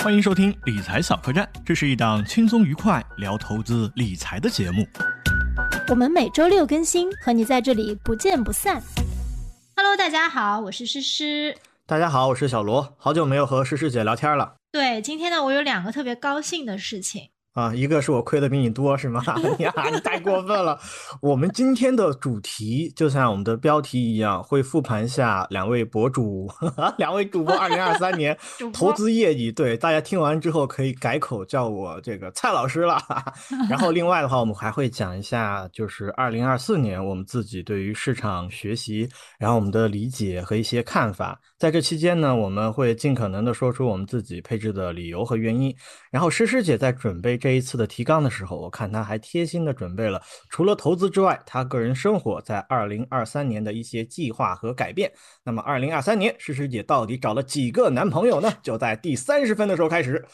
欢迎收听理财小客栈，这是一档轻松愉快聊投资理财的节目。我们每周六更新，和你在这里不见不散。Hello，大家好，我是诗诗。大家好，我是小罗，好久没有和诗诗姐聊天了对，今天呢，我有两个特别高兴的事情。啊！一个是我亏的比你多是吗？呀，你太过分了！我们今天的主题就像我们的标题一样，会复盘一下两位博主、两位主播二零二三年 投资业绩。对，大家听完之后可以改口叫我这个蔡老师了。然后另外的话，我们还会讲一下，就是二零二四年我们自己对于市场学习，然后我们的理解和一些看法。在这期间呢，我们会尽可能的说出我们自己配置的理由和原因。然后诗诗姐在准备这一次的提纲的时候，我看他还贴心的准备了除了投资之外，他个人生活在二零二三年的一些计划和改变。那么二零二三年，诗诗姐到底找了几个男朋友呢？就在第三十分的时候开始。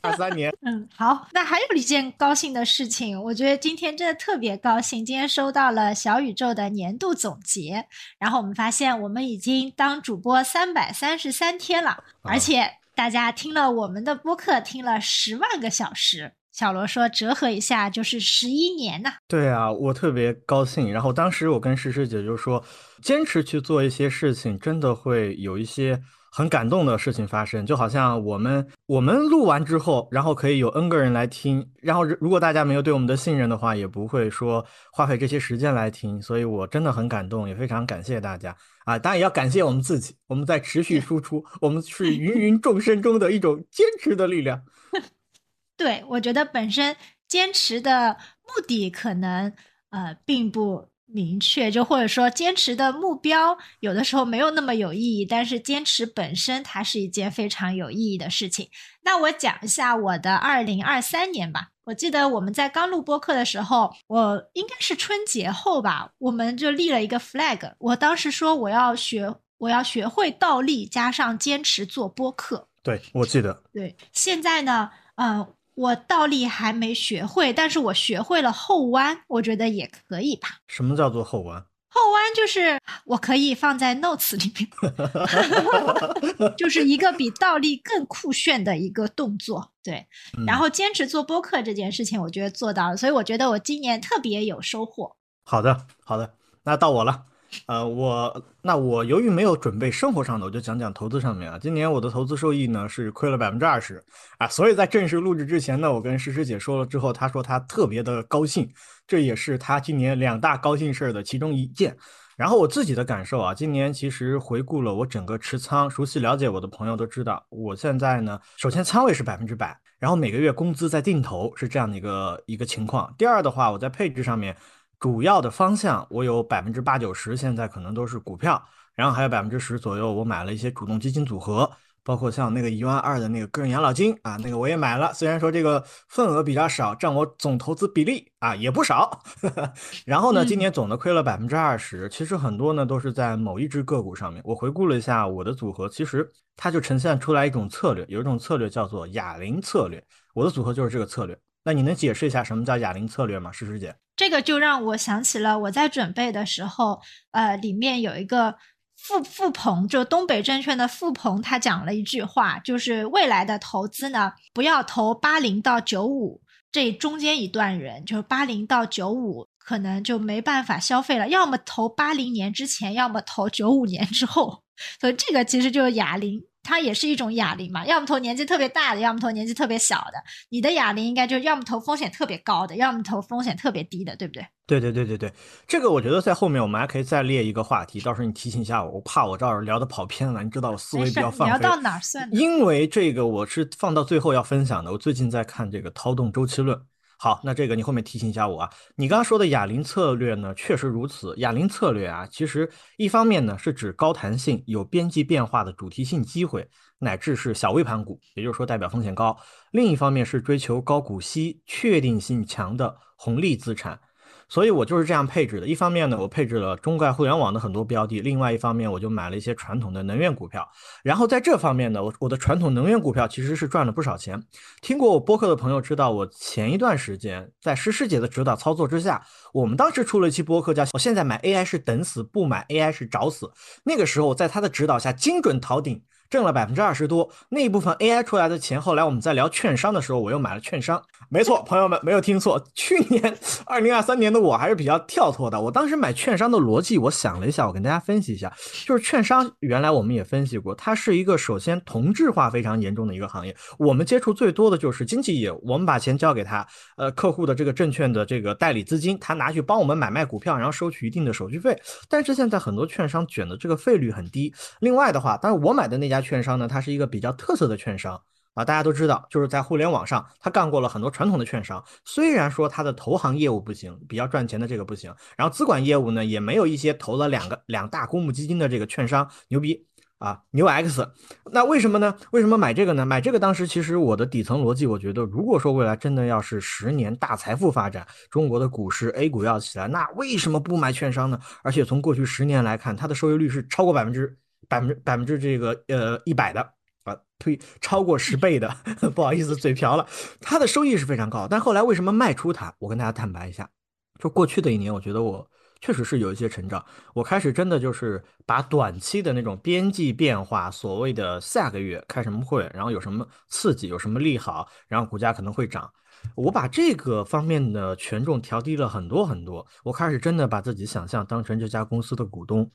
二三年，嗯，好，那还有一件高兴的事情，我觉得今天真的特别高兴。今天收到了小宇宙的年度总结，然后我们发现我们已经当主播三百三十三天了，而且大家听了我们的播客听了十万个小时。小罗说折合一下就是十一年呐、对啊，我特别高兴。然后当时我跟诗诗姐就说，坚持去做一些事情，真的会有一些很感动的事情发生。就好像我们我们录完之后，然后可以有 N 个人来听，然后如果大家没有对我们的信任的话，也不会说花费这些时间来听。所以我真的很感动，也非常感谢大家啊！当然也要感谢我们自己，我们在持续输出，我们是芸芸众生中的一种坚持的力量。对，我觉得本身坚持的目的可能呃并不明确，就或者说坚持的目标有的时候没有那么有意义，但是坚持本身它是一件非常有意义的事情。那我讲一下我的二零二三年吧。我记得我们在刚录播课的时候，我应该是春节后吧，我们就立了一个 flag。我当时说我要学，我要学会倒立，加上坚持做播客。对我记得，对，现在呢，嗯、我倒立还没学会，但是我学会了后弯，我觉得也可以吧。什么叫做后弯？后弯就是我可以放在 notes 里面，就是一个比倒立更酷炫的一个动作。对，嗯然后坚持做播客这件事情，我觉得做到了，所以我觉得我今年特别有收获。好的，好的，那到我了。呃，我那我由于没有准备生活上的，我就讲讲投资上面啊。今年我的投资收益呢是亏了百分之二十啊，所以在正式录制之前呢，我跟诗诗姐说了之后，她说她特别的高兴，这也是她今年两大高兴事儿的其中一件。然后我自己的感受啊，今年其实回顾了我整个持仓，熟悉了解我的朋友都知道，我现在呢，首先仓位是百分之百，然后每个月工资在定投是这样的一个一个情况。第二的话，我在配置上面。主要的方向，我有百分之八九十现在可能都是股票，然后还有百分之十左右，我买了一些主动基金组合，包括像那个一万二的那个个人养老金啊，那个我也买了，虽然说这个份额比较少，占我总投资比例啊也不少。然后呢，今年总的亏了百分之二十，其实很多呢都是在某一只个股上面。我回顾了一下我的组合，其实它就呈现出来一种策略，有一种策略叫做哑铃策略，我的组合就是这个策略。那你能解释一下什么叫哑铃策略吗，诗诗姐？这个就让我想起了我在准备的时候，呃，里面有一个傅傅鹏，就东北证券的傅鹏，他讲了一句话，就是未来的投资呢，不要投八零到九五这中间一段人，就是八零到九五可能就没办法消费了，要么投八零年之前，要么投九五年之后，所以这个其实就是哑铃。它也是一种哑铃嘛，要么投年纪特别大的，要么投年纪特别小的。你的哑铃应该就是要么投风险特别高的，要么投风险特别低的，对不对？对对对对对，这个我觉得在后面我们还可以再列一个话题，到时候你提醒一下我，我怕我这儿聊的跑偏了，你知道我思维比较放飞。聊到哪儿算。因为这个我是放到最后要分享的，我最近在看这个《涛动周期论》。好，那这个你后面提醒一下我啊。你刚刚说的哑铃策略呢，确实如此。哑铃策略啊，其实一方面呢是指高弹性、有边际变化的主题性机会，乃至是小微盘股，也就是说代表风险高；另一方面是追求高股息、确定性强的红利资产。所以我就是这样配置的。一方面呢，我配置了中概互联网的很多标的；另外一方面，我就买了一些传统的能源股票。然后在这方面呢，我我的传统能源股票其实是赚了不少钱。听过我播客的朋友知道，我前一段时间在诗诗姐的指导操作之下，我们当时出了一期播客叫“我现在买 AI 是等死，不买 AI 是找死”。那个时候在她的指导下，精准逃顶。挣了百分之二十多。那一部分 AI 出来的钱，后来我们在聊券商的时候，我又买了券商。没错，朋友们没有听错，去年二零二三年的我还是比较跳脱的。我当时买券商的逻辑，我想了一下，我跟大家分析一下，就是券商原来我们也分析过，它是一个首先同质化非常严重的一个行业。我们接触最多的就是经纪业，我们把钱交给他，呃，客户的这个证券的这个代理资金，他拿去帮我们买卖股票，然后收取一定的手续费。但是现在很多券商卷的这个费率很低。另外的话，当然我买的那家券商呢，它是一个比较特色的券商。啊，大家都知道，就是在互联网上，他干过了很多传统的券商。虽然说他的投行业务不行，比较赚钱的这个不行，然后资管业务呢，也没有一些投了两个两大公募基金的这个券商牛逼啊，牛 X。那为什么呢？为什么买这个呢？买这个当时其实我的底层逻辑，我觉得如果说未来真的要是十年大财富发展，中国的股市 A 股要起来，那为什么不买券商呢？而且从过去十年来看，它的收益率是超过百分之百分之百分之这个呃一百的。啊，推超过十倍的，不好意思，嘴瓢了。它的收益是非常高，但后来为什么卖出它？我跟大家坦白一下，就过去的一年，我觉得我确实是有一些成长。我开始真的就是把短期的那种边际变化，所谓的下个月开什么会，然后有什么刺激，有什么利好，然后股价可能会涨，我把这个方面的权重调低了很多很多。我开始真的把自己想象当成这家公司的股东。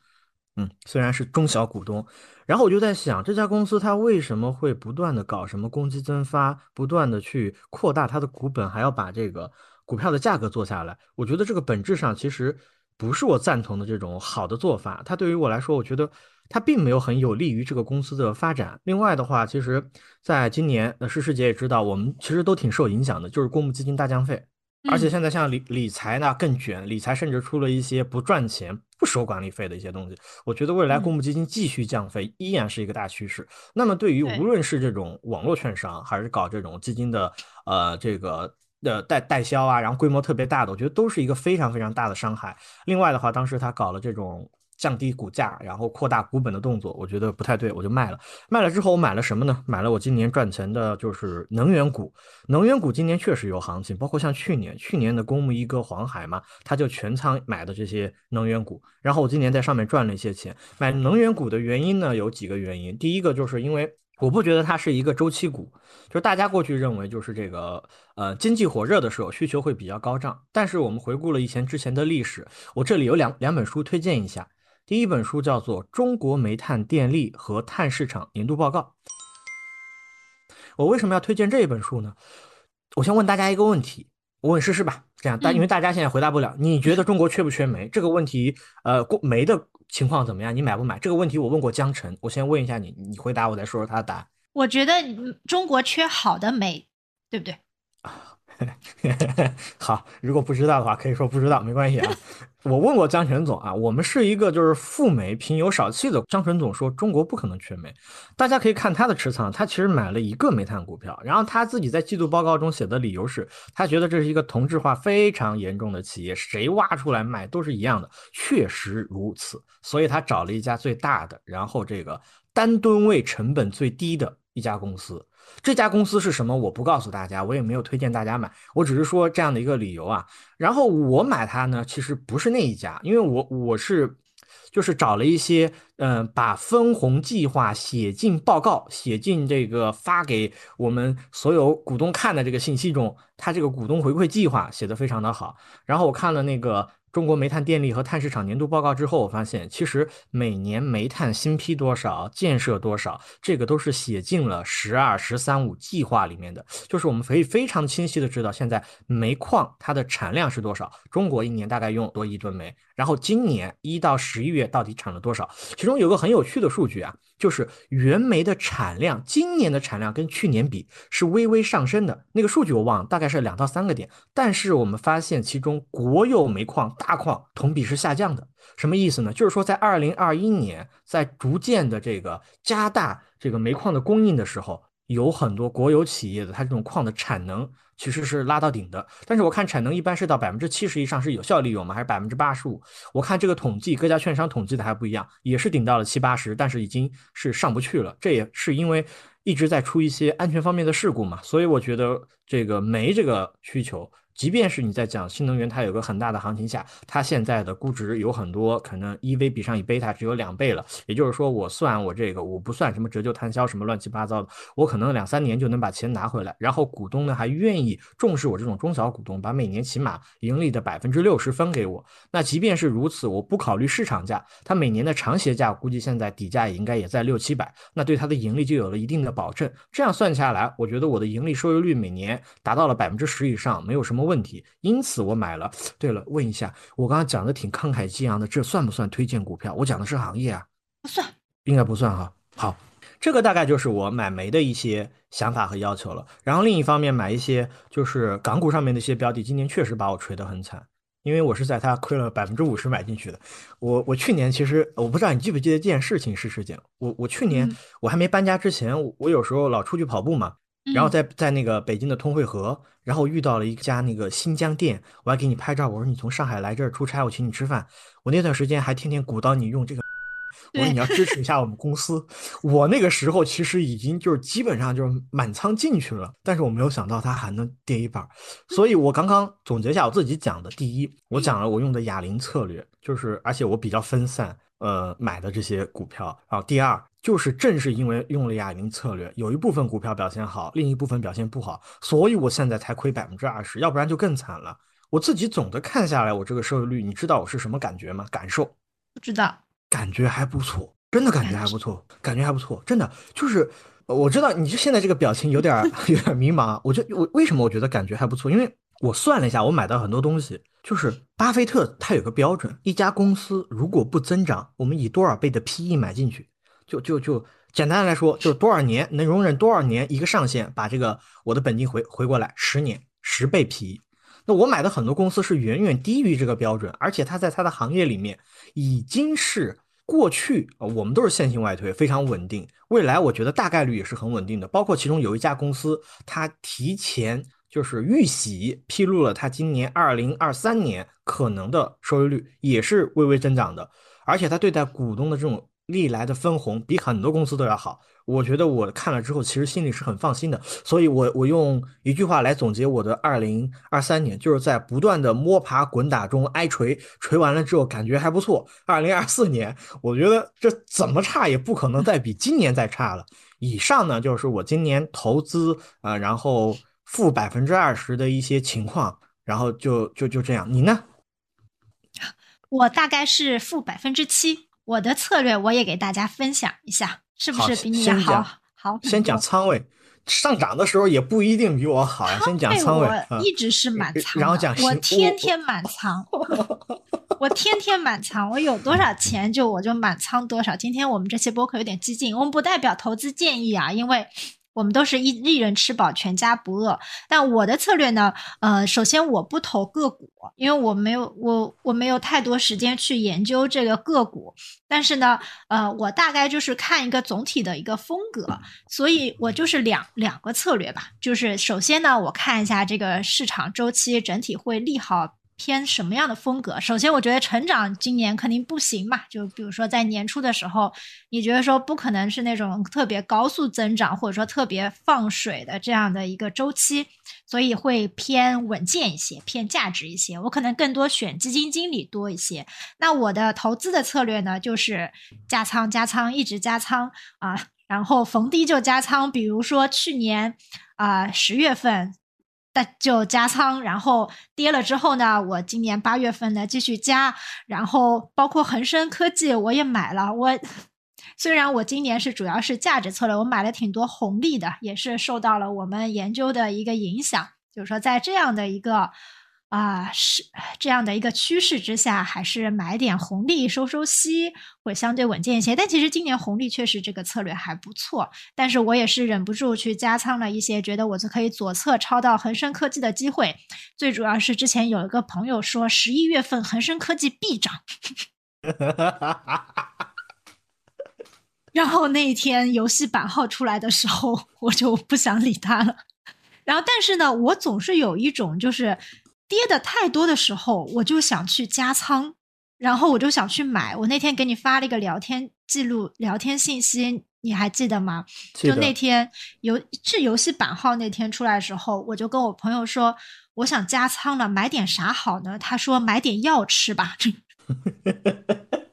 嗯，虽然是中小股东，然后我就在想，这家公司它为什么会不断的搞什么公积增发，不断的去扩大它的股本，还要把这个股票的价格做下来？我觉得这个本质上其实不是我赞同的这种好的做法。它对于我来说，我觉得它并没有很有利于这个公司的发展。另外的话，其实在今年，那诗诗姐也知道，我们其实都挺受影响的，就是公募基金大降费。而且现在像理理财呢更卷，理财甚至出了一些不赚钱、不收管理费的一些东西。我觉得未来公募基金继续降费依然是一个大趋势。那么对于无论是这种网络券商，还是搞这种基金的呃这个的代代销啊，然后规模特别大的，我觉得都是一个非常非常大的伤害。另外的话，当时他搞了这种。降低股价，然后扩大股本的动作，我觉得不太对，我就卖了。卖了之后，我买了什么呢？买了我今年赚钱的，就是能源股。能源股今年确实有行情，包括像去年，去年的公募一哥黄海嘛，他就全仓买的这些能源股。然后我今年在上面赚了一些钱。买能源股的原因呢，有几个原因。第一个就是因为我不觉得它是一个周期股，就是大家过去认为就是这个呃经济火热的时候需求会比较高涨。但是我们回顾了以前之前的历史，我这里有两两本书推荐一下。第一本书叫做《中国煤炭电力和碳市场年度报告》。我为什么要推荐这一本书呢？我先问大家一个问题，我问诗诗吧，这样大，因为大家现在回答不了。你觉得中国缺不缺煤？这个问题，呃，煤的情况怎么样？你买不买？这个问题我问过江晨，我先问一下你，你回答，我再说说他的答案。我觉得中国缺好的煤，对不对？好，如果不知道的话，可以说不知道，没关系啊。我问过江泉总啊，我们是一个就是富煤贫油少气的。江泉总说中国不可能缺煤，大家可以看他的持仓，他其实买了一个煤炭股票，然后他自己在季度报告中写的理由是，他觉得这是一个同质化非常严重的企业，谁挖出来卖都是一样的，确实如此，所以他找了一家最大的，然后这个单吨位成本最低的一家公司。这家公司是什么？我不告诉大家，我也没有推荐大家买，我只是说这样的一个理由啊。然后我买它呢，其实不是那一家，因为我我是就是找了一些，嗯，把分红计划写进报告，写进这个发给我们所有股东看的这个信息中，它这个股东回馈计划写的非常的好。然后我看了那个。中国煤炭电力和碳市场年度报告之后，我发现其实每年煤炭新批多少、建设多少，这个都是写进了“十二、十三五”计划里面的。就是我们可以非常清晰的知道，现在煤矿它的产量是多少，中国一年大概用多亿吨煤，然后今年一到十一月到底产了多少？其中有个很有趣的数据啊。就是原煤的产量，今年的产量跟去年比是微微上升的，那个数据我忘了，大概是两到三个点。但是我们发现其中国有煤矿大矿同比是下降的，什么意思呢？就是说在二零二一年，在逐渐的这个加大这个煤矿的供应的时候，有很多国有企业的它这种矿的产能。其实是拉到顶的，但是我看产能一般是到百分之七十以上是有效利用吗？还是百分之八十五？我看这个统计，各家券商统计的还不一样，也是顶到了七八十，但是已经是上不去了。这也是因为一直在出一些安全方面的事故嘛，所以我觉得这个煤这个需求即便是你在讲新能源，它有个很大的行情下，它现在的估值有很多可能 EV 比上以贝塔只有两倍了。也就是说，我算我这个，我不算什么折旧摊销什么乱七八糟的，我可能两三年就能把钱拿回来。然后股东呢还愿意重视我这种中小股东，把每年起码盈利的百分之六十分给我。那即便是如此，我不考虑市场价，它每年的长协价估计现在底价也应该也在六七百，那对它的盈利就有了一定的保证。这样算下来，我觉得我的盈利收益率每年达到了百分之十以上，没有什么问题。因此我买了。对了，问一下，我刚刚讲的挺慷慨激昂的，这算不算推荐股票？我讲的是行业啊，不算，应该不算哈。好，这个大概就是我买煤的一些想法和要求了。然后另一方面，买一些就是港股上面的一些标的，今年确实把我锤得很惨，因为我是在它亏了百分之五十买进去的。我我去年其实我不知道你记不记得这件事情是事件。我我去年我还没搬家之前，我有时候老出去跑步嘛。然后在在那个北京的通惠河，然后遇到了一家那个新疆店，我还给你拍照，我说你从上海来这儿出差，我请你吃饭。我那段时间还天天鼓捣你用这个，我说你要支持一下我们公司。我那个时候其实已经就是基本上就是满仓进去了，但是我没有想到它还能跌一半。所以我刚刚总结一下我自己讲的，第一，我讲了我用的哑铃策略，就是而且我比较分散，呃，买的这些股票。然后第二。就是正是因为用了哑铃策略，有一部分股票表现好，另一部分表现不好，所以我现在才亏百分之二十，要不然就更惨了。我自己总的看下来，我这个收益率，你知道我是什么感觉吗？感受？不知道，感觉还不错，真的感觉还不错，感觉还不错，真的就是，我知道你就现在这个表情有点 有点迷茫。我就我为什么我觉得感觉还不错？因为我算了一下，我买到很多东西，就是巴菲特他有个标准，一家公司如果不增长，我们以多少倍的 PE 买进去。就就就简单来说，就是多少年能容忍多少年一个上限，把这个我的本金回回过来，十年十倍 PE。那我买的很多公司是远远低于这个标准，而且它在它的行业里面已经是过去我们都是线性外推，非常稳定。未来我觉得大概率也是很稳定的。包括其中有一家公司，它提前就是预喜披露了它今年二零二三年可能的收益率也是微微增长的，而且它对待股东的这种。历来的分红比很多公司都要好，我觉得我看了之后，其实心里是很放心的。所以，我我用一句话来总结我的二零二三年，就是在不断的摸爬滚打中挨锤，锤完了之后感觉还不错。二零二四年，我觉得这怎么差也不可能再比今年再差了。以上呢，就是我今年投资啊，然后负百分之二十的一些情况，然后就就就这样。你呢？我大概是负百分之七。我的策略我也给大家分享一下，是不是比你好？好，先讲仓位，上涨的时候也不一定比我好呀。先讲仓位，我一直是满仓，然后讲我天天满仓，我天天满仓，我有多少钱就我就满仓多少。今天我们这期播客有点激进，我们不代表投资建议啊，因为。我们都是一一人吃饱全家不饿，但我的策略呢？呃，首先我不投个股，因为我没有我我没有太多时间去研究这个个股。但是呢，呃，我大概就是看一个总体的一个风格，所以我就是两两个策略吧。就是首先呢，我看一下这个市场周期整体会利好。偏什么样的风格？首先，我觉得成长今年肯定不行嘛。就比如说在年初的时候，你觉得说不可能是那种特别高速增长，或者说特别放水的这样的一个周期，所以会偏稳健一些，偏价值一些。我可能更多选基金经理多一些。那我的投资的策略呢，就是加仓加仓，一直加仓啊，然后逢低就加仓。比如说去年啊十月份。那就加仓，然后跌了之后呢，我今年八月份呢继续加，然后包括恒生科技我也买了。我虽然我今年是主要是价值策略，我买了挺多红利的，也是受到了我们研究的一个影响，就是说在这样的一个。啊，是这样的一个趋势之下，还是买点红利收收息会相对稳健一些。但其实今年红利确实这个策略还不错，但是我也是忍不住去加仓了一些，觉得我就可以左侧抄到恒生科技的机会。最主要是之前有一个朋友说十一月份恒生科技必涨，然后那一天游戏版号出来的时候，我就不想理他了。然后，但是呢，我总是有一种就是。跌的太多的时候，我就想去加仓，然后我就想去买。我那天给你发了一个聊天记录、聊天信息，你还记得吗？就那天游是游戏版号那天出来的时候，我就跟我朋友说，我想加仓了，买点啥好呢？他说买点药吃吧。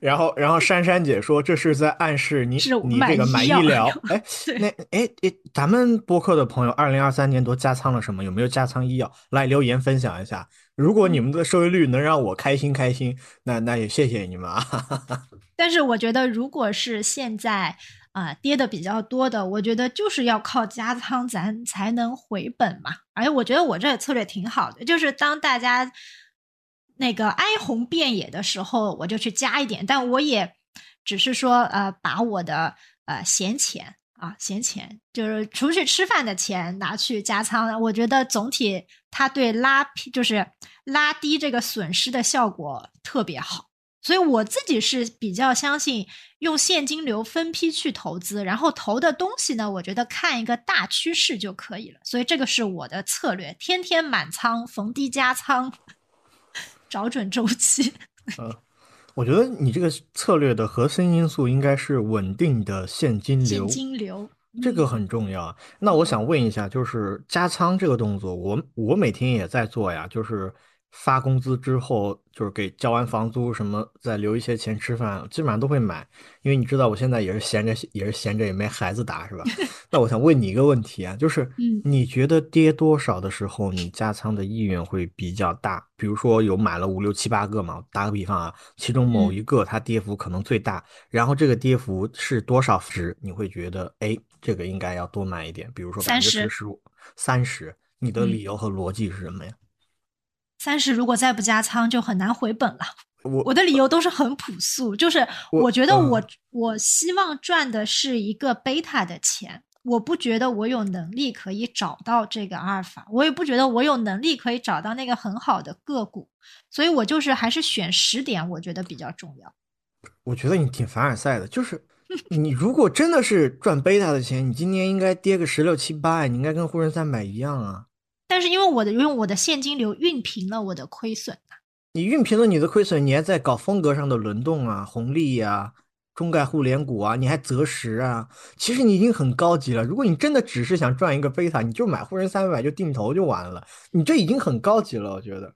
然后，然后珊珊姐说这是在暗示你是你这个买医疗。哎，那哎哎，咱们播客的朋友，二零二三年都加仓了什么？有没有加仓医药？来留言分享一下。如果你们的收益率能让我开心开心，那那也谢谢你们啊。但是我觉得，如果是现在啊、呃跌的比较多的，我觉得就是要靠加仓咱才能回本嘛。而且我觉得我这个策略挺好的，就是当大家那个哀鸿遍野的时候，我就去加一点，但我也只是说呃，把我的呃闲钱。啊，闲钱就是出去吃饭的钱拿去加仓了，我觉得总体它对拉就是拉低这个损失的效果特别好。所以我自己是比较相信用现金流分批去投资，然后投的东西呢，我觉得看一个大趋势就可以了。所以这个是我的策略，天天满仓，逢低加仓，找准周期。嗯我觉得你这个策略的核心因素应该是稳定的现金流，现金流这个很重要啊。那我想问一下，就是加仓这个动作，我我每天也在做呀，就是发工资之后，就是给交完房租什么，再留一些钱吃饭，基本上都会买。因为你知道我现在也是闲着，也是闲着，也没孩子打，是吧？那我想问你一个问题啊，就是嗯你觉得跌多少的时候，你加仓的意愿会比较大？比如说有买了五六七八个嘛，打个比方啊，其中某嗯一个它跌幅可能最大，然后这个跌幅是多少值，你会觉得哎，这个应该要多买一点，比如说百分之十、十五、三十，你的嗯理由和逻辑是什么呀？三十如果再不加仓，就很难回本了。我我的理由都是很朴素，就是我我觉得我、嗯我希望赚的是一个贝塔的钱，我不觉得我有能力可以找到这个阿尔法，我也不觉得我有能力可以找到那个很好的个股，所以我就是还是选十点，我觉得比较重要。我觉得你挺凡尔赛的，就是你如果真的是赚贝塔的钱，你今年应该跌个十六七八，你应该跟沪深三百一样啊。但是因为我的用我的现金流熨平了我的亏损，你熨平了你的亏损，你还在搞风格上的轮动啊、红利呀、中概互联股啊，你还择时啊。其实你已经很高级了。如果你真的只是想赚一个贝塔，你就买沪深三百就定投就完了。你这已经很高级了，我觉得。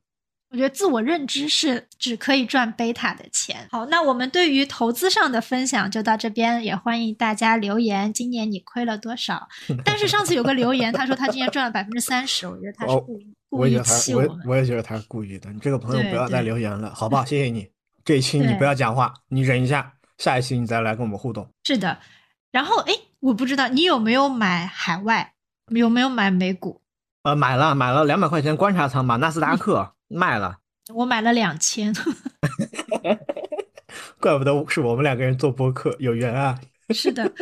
我觉得自我认知是只可以赚贝塔的钱。好，那我们对于投资上的分享就到这边，也欢迎大家留言。今年你亏了多少？但是上次有个留言，他说他今年赚了百分之三十，我觉得他是哦故意、故意我也他，我也气们。我也觉得他是故意的。你这个朋友不要再留言了，好不好？谢谢你。这一期你不要讲话，你忍一下，下一期你再来跟我们互动。是的，然后哎，我不知道你有没有买海外，有没有买美股？呃，买了买了两百块钱观察仓吧，纳斯达克卖了，我买了两千。怪不得是我们两个人做播客有缘啊。是的，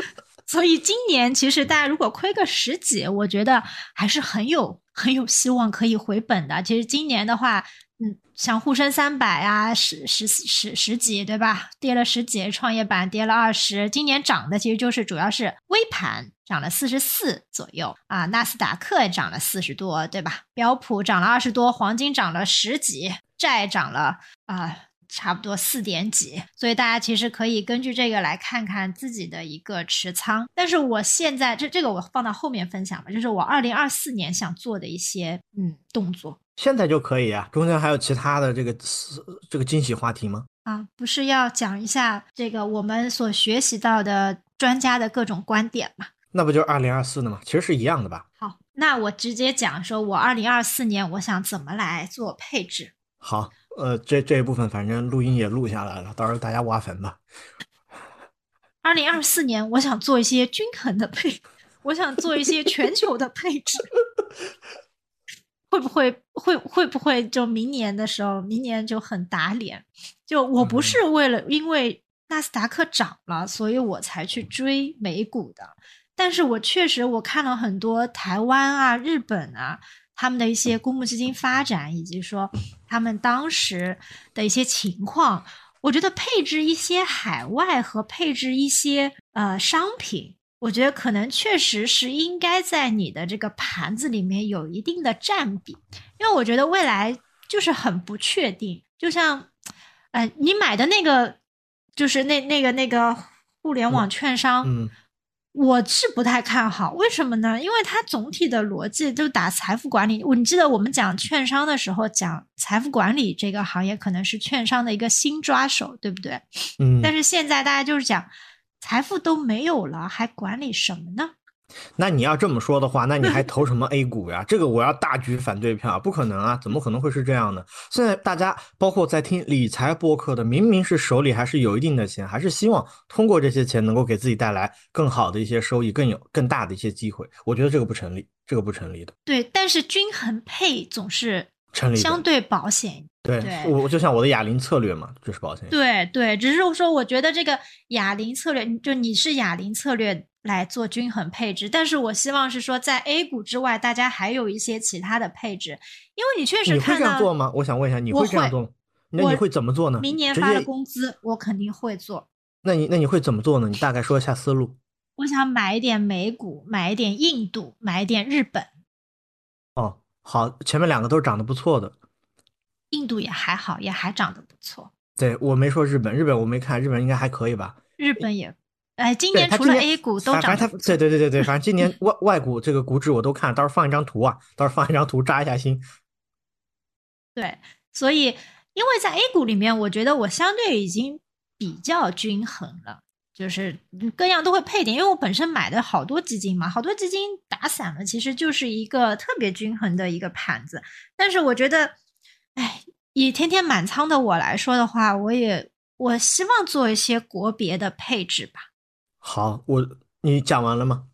所以今年其实大家如果亏个十几，我觉得还是很有很有希望可以回本的。其实今年的话，嗯，像沪深三百啊，十十十十几，对吧？跌了十几，创业板跌了二十，今年涨的其实就是主要是微盘涨了四十四左右啊，纳斯达克涨了四十多，对吧？标普涨了二十多，黄金涨了十几，债涨了啊。差不多四点几，所以大家其实可以根据这个来看看自己的一个持仓。但是我现在这这个我放到后面分享吧，就是我二零二四年想做的一些嗯动作现在就可以啊，中间还有其他的这个这个惊喜话题吗？啊，不是要讲一下这个我们所学习到的专家的各种观点嘛？那不就是二零二四的吗？其实是一样的吧。好，那我直接讲说我二零二四年我想怎么来做配置。好，呃，这这一部分反正录音也录下来了，到时候大家挖坟吧。二零二四年我想做一些均衡的配，我想做一些全球的配置。会不会会会不会就明年的时候，明年就很打脸？就我不是为了因为纳斯达克涨了，所以我才去追美股的，但是我确实我看了很多台湾啊、日本啊他们的一些公募基金发展，以及说他们当时的一些情况，我觉得配置一些海外和配置一些呃商品。我觉得可能确实是应该在你的这个盘子里面有一定的占比，因为我觉得未来就是很不确定。就像，呃，你买的那个就是那那个那个互联网券商，嗯，我是不太看好，为什么呢？因为它总体的逻辑就打财富管理。我你记得我们讲券商的时候，讲财富管理这个行业可能是券商的一个新抓手，对不对？嗯，但是现在大家就是讲财富都没有了，还管理什么呢？那你要这么说的话，那你还投什么 A 股呀？这个我要大举反对票，不可能啊！怎么可能会是这样呢？现在大家包括在听理财播客的，明明是手里还是有一定的钱，还是希望通过这些钱能够给自己带来更好的一些收益，更有更大的一些机会。我觉得这个不成立，这个不成立的。对，但是均衡配总是成立相对保险。对对我就像我的哑铃策略嘛，就是保险。对对，只是说我觉得这个哑铃策略，就你是哑铃策略来做均衡配置，但是我希望是说在 A 股之外，大家还有一些其他的配置，因为你确实你会这样做吗？我想问一下，你会会这样做吗？那你会怎么做呢？明年发了工资我肯定会做。那你那你会怎么做呢？你大概说一下思路。我想买一点美股，买一点印度，买一点日本，哦，好，前面两个都是涨得不错的。印度也还好，也还涨得不错。对我没说日本，日本我没看，日本应该还可以吧？日本也，哎，今年除了 A 股都涨反正它涨得不错对对对对对，反正今年 外外股这个股指我都看，到时候放一张图啊，到时候放一张图扎一下心。对，所以因为在 A 股里面，我觉得我相对已经比较均衡了，就是各样都会配点，因为我本身买的好多基金嘛，好多基金打散了，其实就是一个特别均衡的一个盘子。但是我觉得，哎，以天天满仓的我来说的话，我也我希望做一些国别的配置吧。好，我你讲完了吗？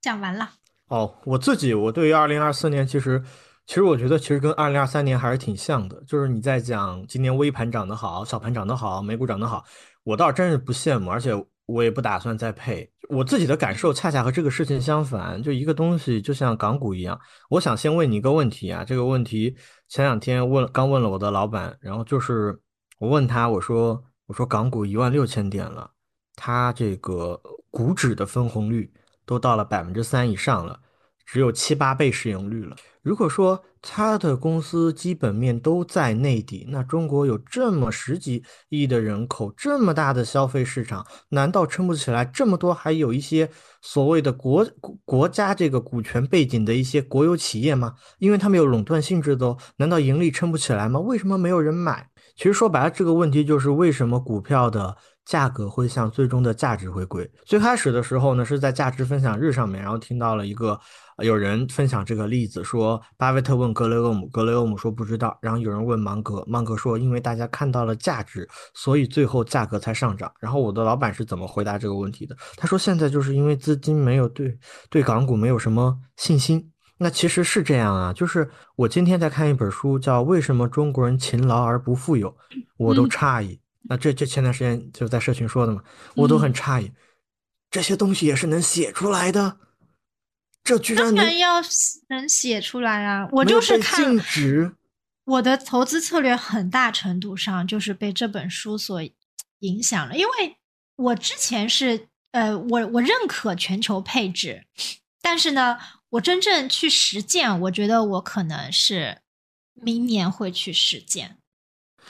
讲完了，哦，我自己我对于二零二四年其实，其实我觉得其实跟二零二三年还是挺像的，就是你在讲今年微盘涨得好，小盘涨得好，美股涨得好，我倒真是不羡慕，而且我也不打算再配。我自己的感受恰恰和这个事情相反，就一个东西就像港股一样，我想先问你一个问题啊，这个问题前两天问刚问了我的老板，然后就是我问他，我说我说港股一万六千点了，它这个股指的分红率都到了百分之三以上了，只有七八倍市盈率了。如果说它的公司基本面都在内地，那中国有这么十几亿的人口，这么大的消费市场，难道撑不起来？这么多还有一些所谓的国国家这个股权背景的一些国有企业吗？因为他们有垄断性质的，难道盈利撑不起来吗？为什么没有人买？其实说白了，这个问题就是为什么股票的价格会向最终的价值回归。最开始的时候呢，是在价值分享日上面，然后听到了一个呃有人分享这个例子，说巴菲特问格雷厄姆，格雷厄姆说不知道，然后有人问芒格，芒格说因为大家看到了价值，所以最后价格才上涨。然后我的老板是怎么回答这个问题的？他说现在就是因为资金没有对对港股没有什么信心。那其实是这样啊，就是我今天在看一本书，叫《为什么中国人勤劳而不富有》，我都嗯诧异。那这这前段时间就在社群说的嘛，我都很嗯诧异，这些东西也是能写出来的，这居当然要能写出来啊！我就是看。我的投资策略很大程度上就是被这本书所影响了，因为我之前是呃，我我认可全球配置，但是呢，我真正去实践，我觉得我可能是明年会去实践。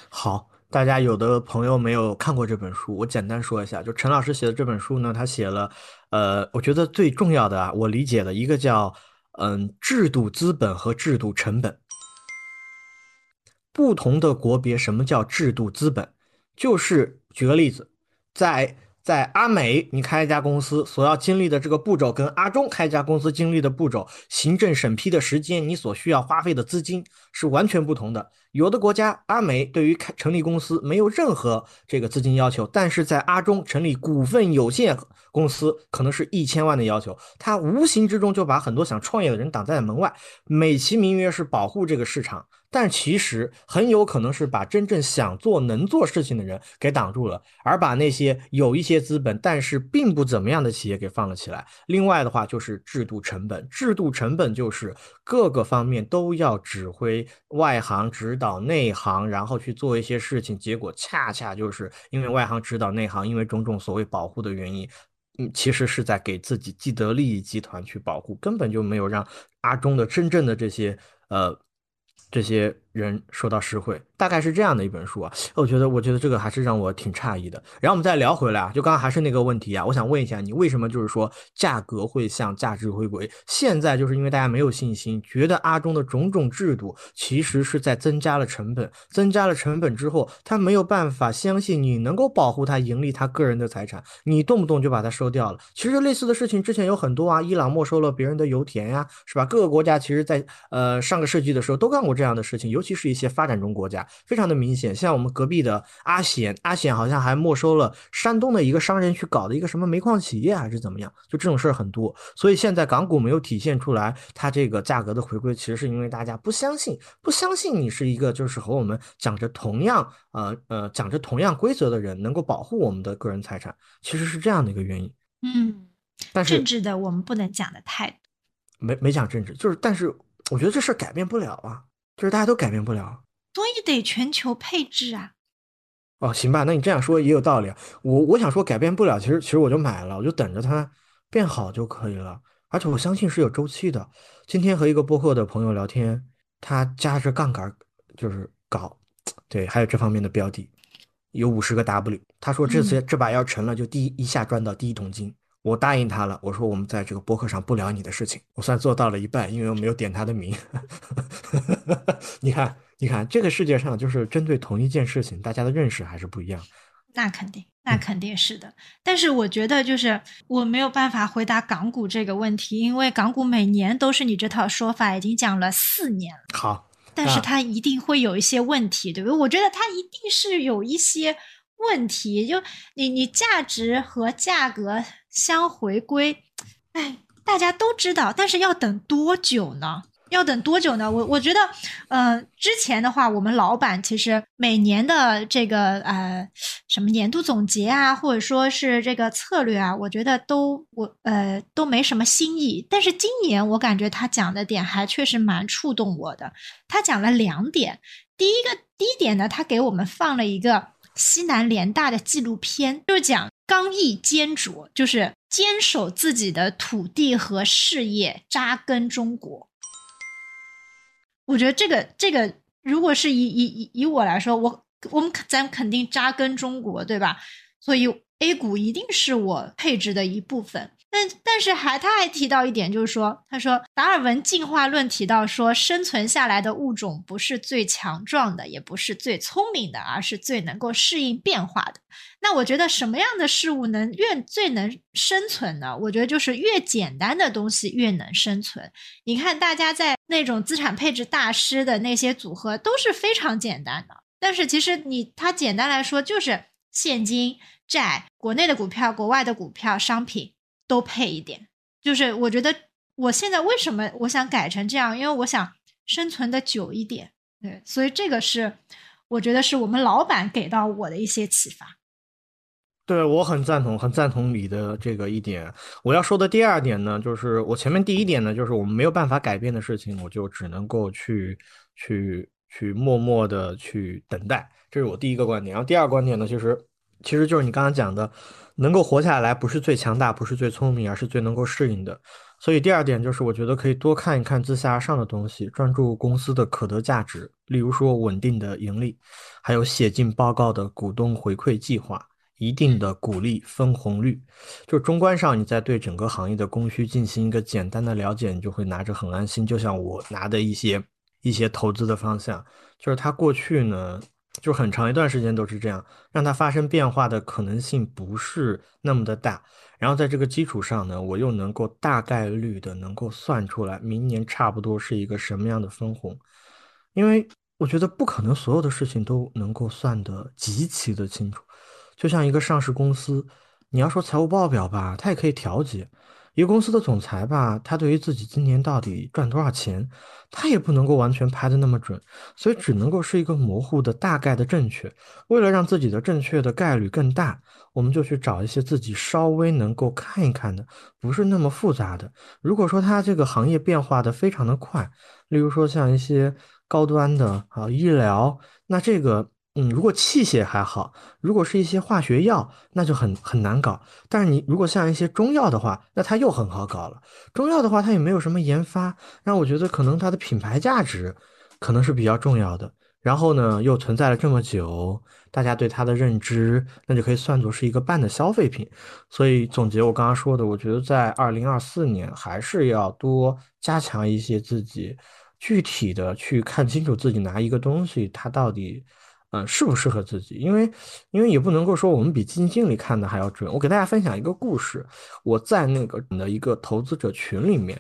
好，大家有的朋友没有看过这本书，我简单说一下，就陈老师写的这本书呢，他写了，呃，我觉得最重要的啊，我理解的一个叫嗯制度资本和制度成本。不同的国别，什么叫制度资本？就是举个例子，在在阿美，你开一家公司所要经历的这个步骤，跟阿中开一家公司经历的步骤、行政审批的时间，你所需要花费的资金是完全不同的。有的国家，阿美对于开成立公司没有任何这个资金要求，但是在阿中成立股份有限公司可能是一千万的要求，它无形之中就把很多想创业的人挡在了门外，美其名曰是保护这个市场。但其实很有可能是把真正想做能做事情的人给挡住了，而把那些有一些资本但是并不怎么样的企业给放了起来。另外的话就是制度成本，制度成本就是各个方面都要指挥外行指导内行，然后去做一些事情，结果恰恰就是因为外行指导内行，因为种种所谓保护的原因。嗯，其实是在给自己既得利益集团去保护，根本就没有让阿中的真正的这些呃这些人受到实惠，大概是这样的一本书啊。我觉得，我觉得这个还是让我挺诧异的。然后我们再聊回来啊，就刚刚还是那个问题啊，我想问一下你，为什么就是说价格会向价值回归？现在就是因为大家没有信心，觉得阿中的种种制度其实是在增加了成本，增加了成本之后，他没有办法相信你能够保护他盈利他个人的财产，你动不动就把它收掉了。其实类似的事情之前有很多啊，伊朗没收了别人的油田呀，是吧？各个国家其实在呃上个世纪的时候都干过这样的事情，尤其是一些发展中国家，非常的明显。像我们隔壁的阿显，阿显好像还没收了山东的一个商人去搞的一个什么煤矿企业，还是怎么样？就这种事儿很多。所以现在港股没有体现出来它这个价格的回归，其实是因为大家不相信，不相信你是一个就是和我们讲着同样呃呃讲着同样规则的人，能够保护我们的个人财产，其实是这样的一个原因。嗯，但是政治的我们不能讲的太多。没没讲政治，就是但是我觉得这事儿改变不了啊，就是大家都改变不了。所以得全球配置啊。哦，行吧，那你这样说也有道理啊。我我想说改变不了，其实其实我就买了，我就等着它变好就可以了。而且我相信是有周期的。今天和一个播客的朋友聊天，他加着杠杆就是搞，对，还有这方面的标的，有五十个 W。他说这次这把要成了，就第一一下赚到第一桶金。我答应他了，我说我们在这个播客上不聊你的事情，我算做到了一半，因为我没有点他的名。你看，你看，这个世界上就是针对同一件事情，大家的认识还是不一样。那肯定，那肯定是的。但是我觉得，就是我没有办法回答港股这个问题，因为港股每年都是你这套说法，已经讲了四年了。好，但是它一定会有一些问题，对不对？我觉得它一定是有一些问题，就你你价值和价格相回归，哎，大家都知道，但是要等多久呢？要等多久呢？我我觉得，呃，之前的话，我们老板其实每年的这个呃什么年度总结啊，或者说是这个策略啊，我觉得都我呃都没什么新意。但是今年我感觉他讲的点还确实蛮触动我的。他讲了两点，第一个第一点呢，他给我们放了一个西南联大的纪录片，就是讲刚毅坚卓，就是坚守自己的土地和事业，扎根中国。我觉得这个这个，如果是以以以以我来说，我我们咱肯定扎根中国，对吧？所以 A 股一定是我配置的一部分。但但是还他还提到一点，就是说，他说达尔文进化论提到说，生存下来的物种不是最强壮的，也不是最聪明的，而是最能够适应变化的。那我觉得什么样的事物能越最能生存呢？我觉得就是越简单的东西越能生存。你看，大家在那种资产配置大师的那些组合都是非常简单的，但是其实你它简单来说就是现金、债、国内的股票、国外的股票、商品。都配一点，就是我觉得我现在为什么我想改成这样，因为我想生存的久一点，对，所以这个是我觉得是我们老板给到我的一些启发。对我很赞同，很赞同你的这个一点。我要说的第二点呢，就是我前面第一点呢，就是我们没有办法改变的事情，我就只能够去去去默默的去等待，这是我第一个观点。然后第二个观点呢，其实其实就是你刚刚讲的。能够活下来不是最强大，不是最聪明，而是最能够适应的。所以第二点就是，我觉得可以多看一看自下而上的东西，专注公司的可得价值，例如说稳定的盈利，还有写进报告的股东回馈计划，一定的股利分红率。就中观上，你在对整个行业的供需进行一个简单的了解，你就会拿着很安心。就像我拿的一些一些投资的方向，就是它过去呢。就很长一段时间都是这样，让它发生变化的可能性不是那么的大。然后在这个基础上呢，我又能够大概率的能够算出来明年差不多是一个什么样的分红。因为我觉得不可能所有的事情都能够算得极其的清楚。就像一个上市公司，你要说财务报表吧，它也可以调节。一个公司的总裁吧，他对于自己今年到底赚多少钱，他也不能够完全拍的那么准，所以只能够是一个模糊的大概的正确。为了让自己的正确的概率更大，我们就去找一些自己稍微能够看一看的，不是那么复杂的。如果说它这个行业变化的非常的快，例如说像一些高端的啊医疗，那这个。嗯，如果器械还好，如果是一些化学药，那就很很难搞。但是你如果像一些中药的话，那它又很好搞了。中药的话，它也没有什么研发，让我觉得可能它的品牌价值可能是比较重要的。然后呢，又存在了这么久，大家对它的认知，那就可以算作是一个半的消费品。所以总结我刚刚说的，我觉得在二零二四年还是要多加强一些自己具体的去看清楚自己拿一个东西它到底。嗯，适不适合自己？因为，因为也不能够说我们比基金经理看的还要准。我给大家分享一个故事，我在那个的一个投资者群里面，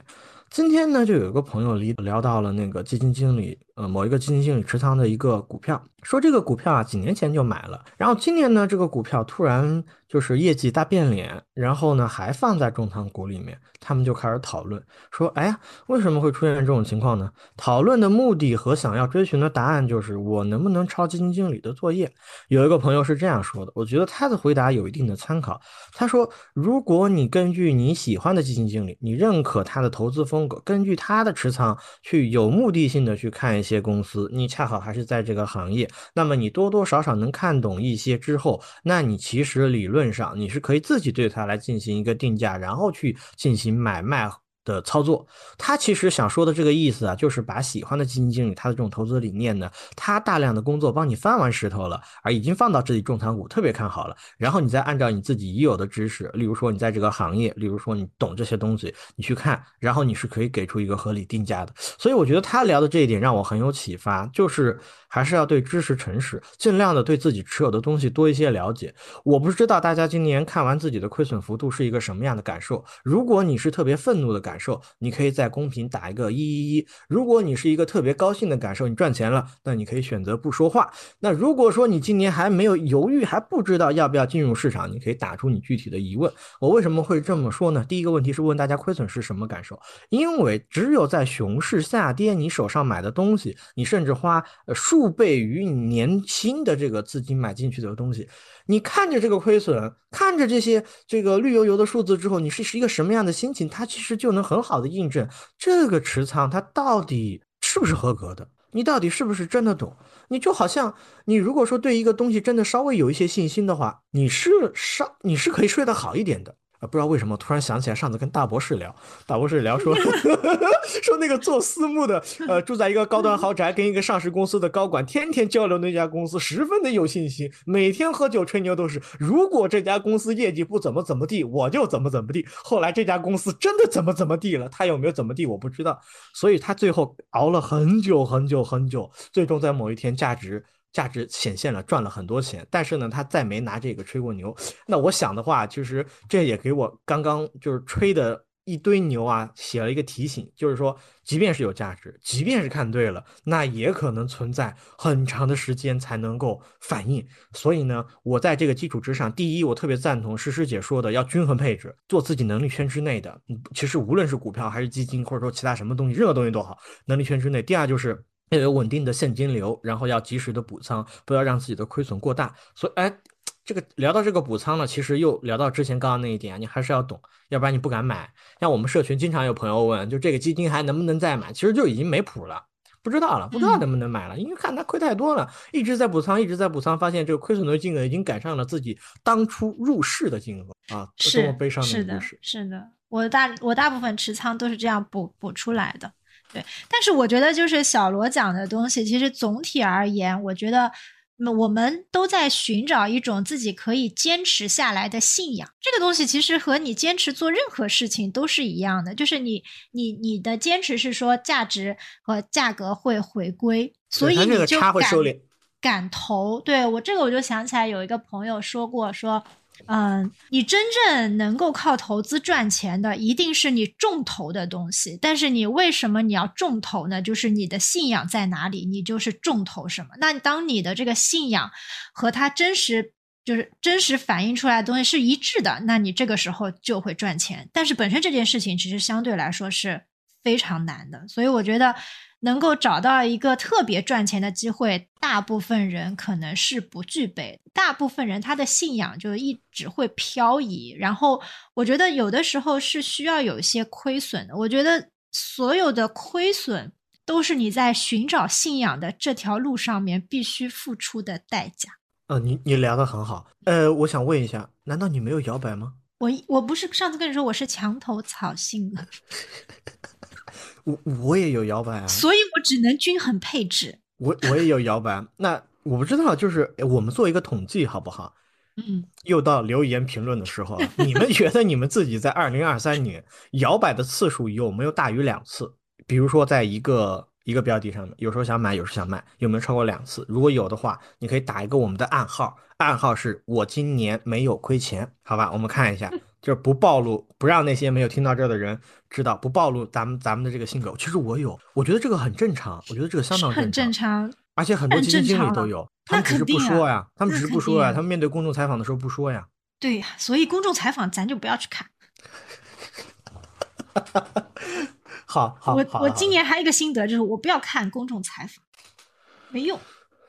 今天呢就有一个朋友聊聊到了那个基金经理，呃，某一个基金经理持仓的一个股票，说这个股票啊几年前就买了，然后今年呢这个股票突然就是业绩大变脸，然后呢还放在重仓股里面。他们就开始讨论，说：“哎呀，为什么会出现这种情况呢？”讨论的目的和想要追寻的答案就是：我能不能抄基金经理的作业？有一个朋友是这样说的，我觉得他的回答有一定的参考。他说：“如果你根据你喜欢的基金经理，你认可他的投资风格，根据他的持仓去有目的性的去看一些公司，你恰好还是在这个行业，那么你多多少少能看懂一些之后，那你其实理论上你是可以自己对它来进行一个定价，然后去进行。买卖。的操作，他其实想说的这个意思啊，就是把喜欢的基金经理他的这种投资理念呢，他大量的工作帮你翻完石头了，而已经放到自己重仓股，特别看好了，然后你再按照你自己已有的知识，例如说你在这个行业，例如说你懂这些东西，你去看，然后你是可以给出一个合理定价的。所以我觉得他聊的这一点让我很有启发，就是还是要对知识诚实，尽量的对自己持有的东西多一些了解。我不知道大家今年看完自己的亏损幅度是一个什么样的感受，如果你是特别愤怒的感。受，你可以在公屏打一个一一一。如果你是一个特别高兴的感受，你赚钱了，那你可以选择不说话。那如果说你今年还没有犹豫，还不知道要不要进入市场，你可以打出你具体的疑问。我为什么会这么说呢？第一个问题是问大家亏损是什么感受？因为只有在熊市下跌，你手上买的东西，你甚至花数倍于你年轻的这个资金买进去的东西。你看着这个亏损，看着这些这个绿油油的数字之后，你是是一个什么样的心情？它其实就能很好的印证这个持仓它到底是不是合格的，你到底是不是真的懂？你就好像你如果说对一个东西真的稍微有一些信心的话，你是稍你是可以睡得好一点的。啊，不知道为什么突然想起来，上次跟大博士聊，大博士聊说 说那个做私募的，呃，住在一个高端豪宅，跟一个上市公司的高管天天交流，那家公司十分的有信心，每天喝酒吹牛都是，如果这家公司业绩不怎么怎么地，我就怎么怎么地。后来这家公司真的怎么怎么地了，他有没有怎么地我不知道，所以他最后熬了很久很久很久，最终在某一天价值。价值显现了，赚了很多钱，但是呢，他再没拿这个吹过牛。那我想的话，其实这也给我刚刚就是吹的一堆牛啊，写了一个提醒，就是说，即便是有价值，即便是看对了，那也可能存在很长的时间才能够反应。所以呢，我在这个基础之上，第一，我特别赞同诗诗姐说的，要均衡配置，做自己能力圈之内的。其实无论是股票还是基金，或者说其他什么东西，任何东西都好，能力圈之内。第二就是。要有稳定的现金流，然后要及时的补仓，不要让自己的亏损过大。所以，哎，这个聊到这个补仓呢，其实又聊到之前刚刚那一点，你还是要懂，要不然你不敢买。像我们社群经常有朋友问，就这个基金还能不能再买？其实就已经没谱了，不知道了，不知道能不能买了，因为看它亏太多了，一直在补仓，一直在补仓，发现这个亏损的金额已经赶上了自己当初入市的金额啊，是多么悲伤的故事。是的，我大我大部分持仓都是这样补补出来的。对，但是我觉得就是小罗讲的东西，其实总体而言，我觉得我们都在寻找一种自己可以坚持下来的信仰。这个东西其实和你坚持做任何事情都是一样的，就是你你你的坚持是说价值和价格会回归，所以你就敢敢投。对我这个我就想起来有一个朋友说过说。嗯，你真正能够靠投资赚钱的，一定是你重投的东西。但是你为什么你要重投呢？就是你的信仰在哪里，你就是重投什么。那当你的这个信仰和它真实，就是真实反映出来的东西是一致的，那你这个时候就会赚钱。但是本身这件事情其实相对来说是非常难的，所以我觉得。能够找到一个特别赚钱的机会，大部分人可能是不具备。大部分人他的信仰就一直会漂移。然后，我觉得有的时候是需要有一些亏损的。我觉得所有的亏损都是你在寻找信仰的这条路上面必须付出的代价。嗯，你你聊的很好。呃，我想问一下，难道你没有摇摆吗？我我不是上次跟你说我是墙头草信吗？我我也有摇摆啊，所以我只能均衡配置。我我也有摇摆。那我不知道，就是我们做一个统计好不好？嗯，又到留言评论的时候了，你们觉得你们自己在二零二三年摇摆的次数有没有大于两次？比如说在一个一个标的上面，有时候想买，有时候想卖，有没有超过两次？如果有的话，你可以打一个我们的暗号，暗号是我今年没有亏钱，好吧？我们看一下，就是不暴露，不让那些没有听到这儿的人知道，不暴露咱们咱们的这个性格。其实我有，我觉得这个很正常，我觉得这个相当很正常，而且很多基金经理都有，他们只是不说呀，他们只是不说呀，他们面对公众采访的时候不说呀。对呀，所以公众采访咱就不要去看。好好，我我今年还有一个心得，就是我不要看公众采访，没用。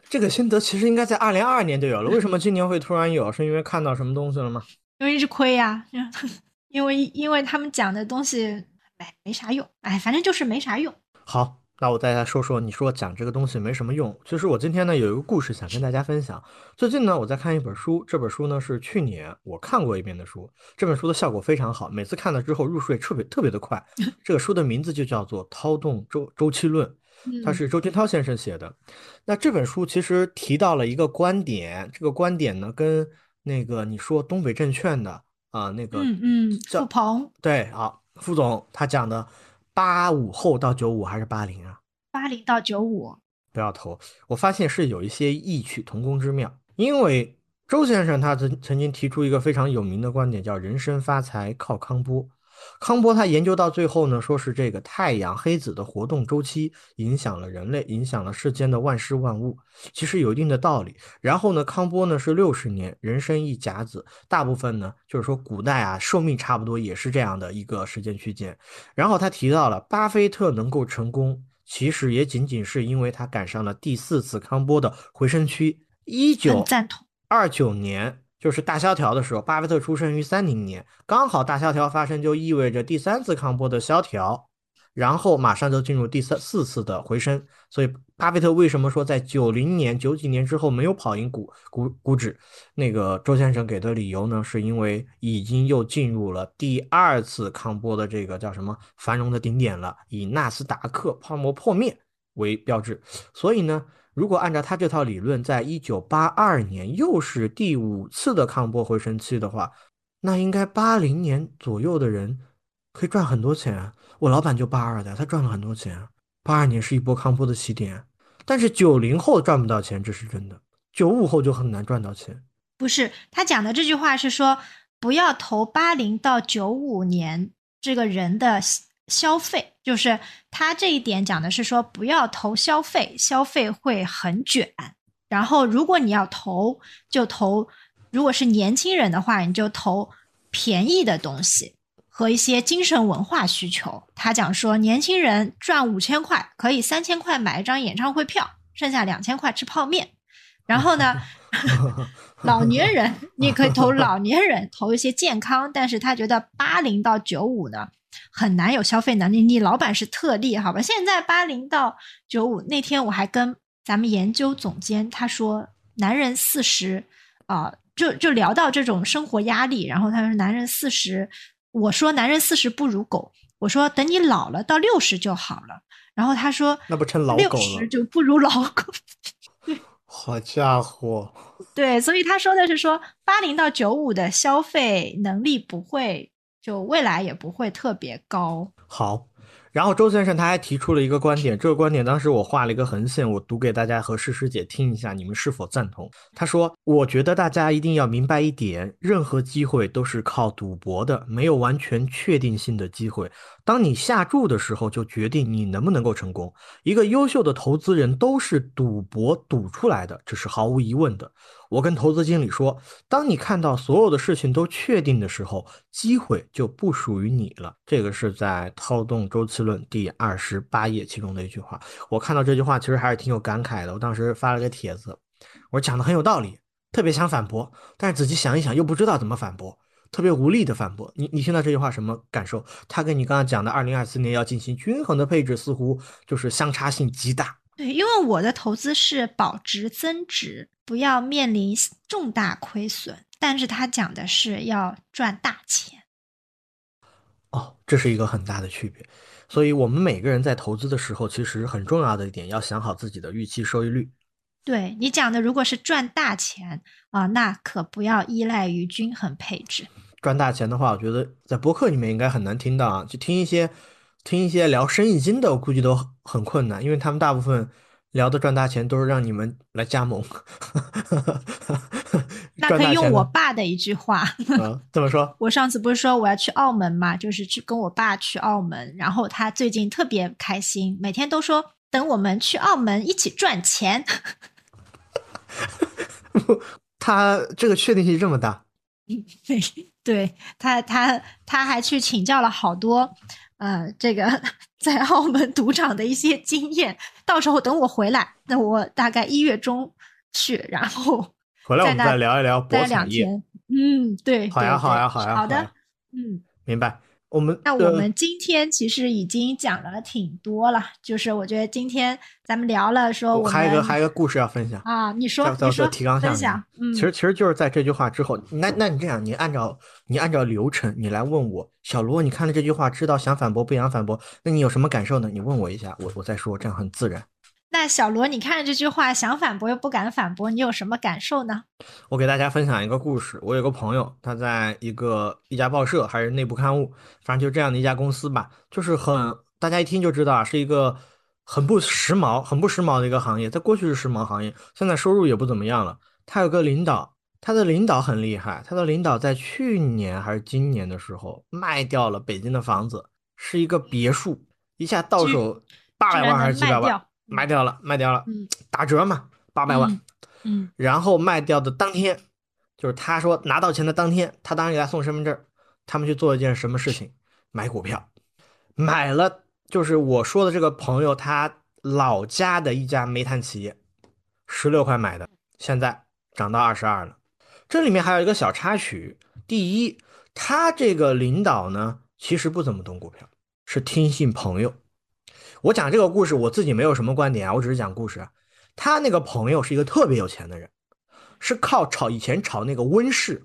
这个心得其实应该在二零二二年就有了，为什么今年会突然有？是因为看到什么东西了吗？因为一直亏呀、因为因为他们讲的东西没没啥用，哎，反正就是没啥用。好，那我再来说说，你说讲这个东西没什么用。其实我今天呢有一个故事想跟大家分享。最近呢我在看一本书，这本书呢是去年我看过一遍的书，这本书的效果非常好，每次看了之后入睡特别特别的快。这个书的名字就叫做《涛动周周期论》。它嗯是周君涛先生写的。那这本书其实提到了一个观点，这个观点呢跟那个你说东北证券的啊、那个嗯嗯，付鹏对啊，副总他讲的八五后到九五还是八零啊？八零到九五，不要投。我发现是有一些异曲同工之妙，因为周先生他曾曾经提出一个非常有名的观点，叫“人生发财靠康波”。康波他研究到最后呢，说是这个太阳黑子的活动周期影响了人类，影响了世间的万事万物，其实有一定的道理。然后呢，康波呢是六十年，人生一甲子，大部分呢就是说古代啊寿命差不多也是这样的一个时间区间。然后他提到了巴菲特能够成功，其实也仅仅是因为他赶上了第四次康波的回升区。一九赞同。二九年就是大萧条的时候，巴菲特出生于三零年，刚好大萧条发生就意味着第三次康波的萧条，然后马上就进入第三四次的回升。所以巴菲特为什么说在九零年、九几年之后没有跑赢股股股指？那个周先生给的理由呢，是因为已经又进入了第二次康波的这个叫什么繁荣的顶点了，以纳斯达克泡沫破灭为标志。所以呢，如果按照他这套理论，在一九八二年又是第五次的康波回升期的话，那应该八零年左右的人可以赚很多钱。我老板就八二的，他赚了很多钱。八二年是一波康波的起点，但是九零后赚不到钱，这是真的。九五后就很难赚到钱。不是他讲的这句话是说，不要投八零到九五年这个人的消消费，就是他这一点讲的是说，不要投消费，消费会很卷。然后如果你要投，就投，如果是年轻人的话，你就投便宜的东西和一些精神文化需求。他讲说，年轻人赚五千块，可以三千块买一张演唱会票，剩下两千块吃泡面。然后呢，老年人你也可以投老年人，投一些健康，但是他觉得八零到九五呢很难有消费能力。你老板是特例，好吧？现在八零到九五，那天我还跟咱们研究总监他说，男人四十啊，就就聊到这种生活压力，然后他说男人四十，我说男人四十不如狗，我说等你老了到六十就好了，然后他说那不成老狗了十就不如老狗。好家伙！对，所以他说的是说，八零到九五的消费能力不会，就未来也不会特别高。好，然后周先生他还提出了一个观点，这个观点当时我画了一个横线，我读给大家和诗诗姐听一下，你们是否赞同？他说：“我觉得大家一定要明白一点，任何机会都是靠赌博的，没有完全确定性的机会。当你下注的时候，就决定你能不能够成功。一个优秀的投资人都是赌博赌出来的，这是毫无疑问的。我跟投资经理说，当你看到所有的事情都确定的时候，机会就不属于你了。这个是在《套动周期论》第二十八页其中的一句话。我看到这句话，其实还是挺有感慨的。我当时发了个帖子，我讲的很有道理，特别想反驳，但是仔细想一想又不知道怎么反驳，特别无力的反驳。你你听到这句话什么感受？它跟你刚刚讲的二零二四年要进行均衡的配置，似乎就是相差性极大。对，因为我的投资是保值增值，不要面临重大亏损。但是他讲的是要赚大钱。哦，这是一个很大的区别。所以，我们每个人在投资的时候，其实很重要的一点，要想好自己的预期收益率。对你讲的，如果是赚大钱啊，那可不要依赖于均衡配置。赚大钱的话，我觉得在博客里面应该很难听到啊，就听一些听一些聊生意经的，我估计都很困难，因为他们大部分聊的赚大钱都是让你们来加盟。那可以用我爸的一句话，嗯，怎么说？我上次不是说我要去澳门嘛，就是去跟我爸去澳门，然后他最近特别开心，每天都说等我们去澳门一起赚钱。他这个确定性这么大？对，对他，他他还去请教了好多，呃，这个在澳门赌场的一些经验。到时候等我回来，那我大概一月中去，然后 回来我们再聊一聊博彩业。嗯，对，好呀，好呀，好呀，好的，嗯，明白。我们那我们今天其实已经讲了挺多了，就是我觉得今天咱们聊了说，我还有一个还有一个故事要分享啊，你说你说提纲分享，嗯，其实其实就是在这句话之后，那那你这样，你按照你按照流程，你来问我，小罗，你看了这句话，知道想反驳不想反驳，那你有什么感受呢？你问我一下，我我再说，这样很自然。那小罗，你看这句话，想反驳又不敢反驳，你有什么感受呢？我给大家分享一个故事。我有个朋友，他在一个一家报社还是内部刊物，反正就这样的一家公司吧，就是很大家一听就知道啊，是一个很不时髦、很不时髦的一个行业。在过去是时髦行业，现在收入也不怎么样了。他有个领导，他的领导很厉害，他的领导在去年还是今年的时候卖掉了北京的房子，是一个别墅，一下到手八百万还是几百万。卖掉了，卖掉了，嗯，打折嘛，八百万，嗯，然后卖掉的当天，就是他说拿到钱的当天，他当时给他送身份证，他们去做一件什么事情？买股票，买了，就是我说的这个朋友他老家的一家煤炭企业，十六块买的，现在涨到二十二了。这里面还有一个小插曲，第一，他这个领导呢，其实不怎么懂股票，是听信朋友。我讲这个故事，我自己没有什么观点啊，我只是讲故事。他那个朋友是一个特别有钱的人，是靠炒以前炒那个温室，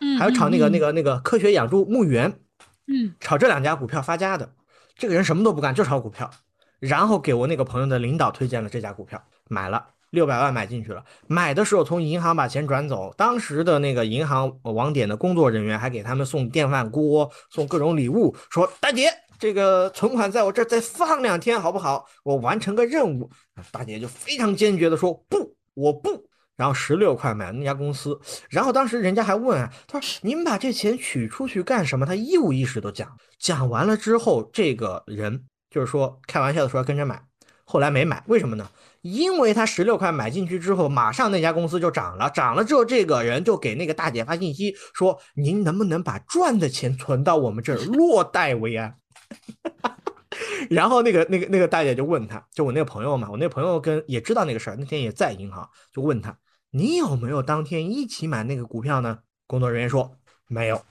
嗯，还有炒那个那个那个科学养猪牧园，嗯，炒这两家股票发家的。这个人什么都不干，就炒股票，然后给我那个朋友的领导推荐了这家股票，买了六百万买进去了。买的时候从银行把钱转走，当时的那个银行网点的工作人员还给他们送电饭锅，送各种礼物，说大姐。这个存款在我这儿再放两天好不好？我完成个任务。大姐就非常坚决的说不，我不。然后十六块买那家公司。然后当时人家还问啊，他说您把这钱取出去干什么？他一五一十都讲。讲完了之后，这个人就是说开玩笑的说要跟着买，后来没买，为什么呢？因为他十六块买进去之后，马上那家公司就涨了，涨了之后，这个人就给那个大姐发信息说，您能不能把赚的钱存到我们这儿，落袋为安。然后那个那个那个大姐就问他，就我那个朋友嘛，我那朋友跟也知道那个事儿，那天也在银行，就问他，你有没有当天一起买那个股票呢？工作人员说没有。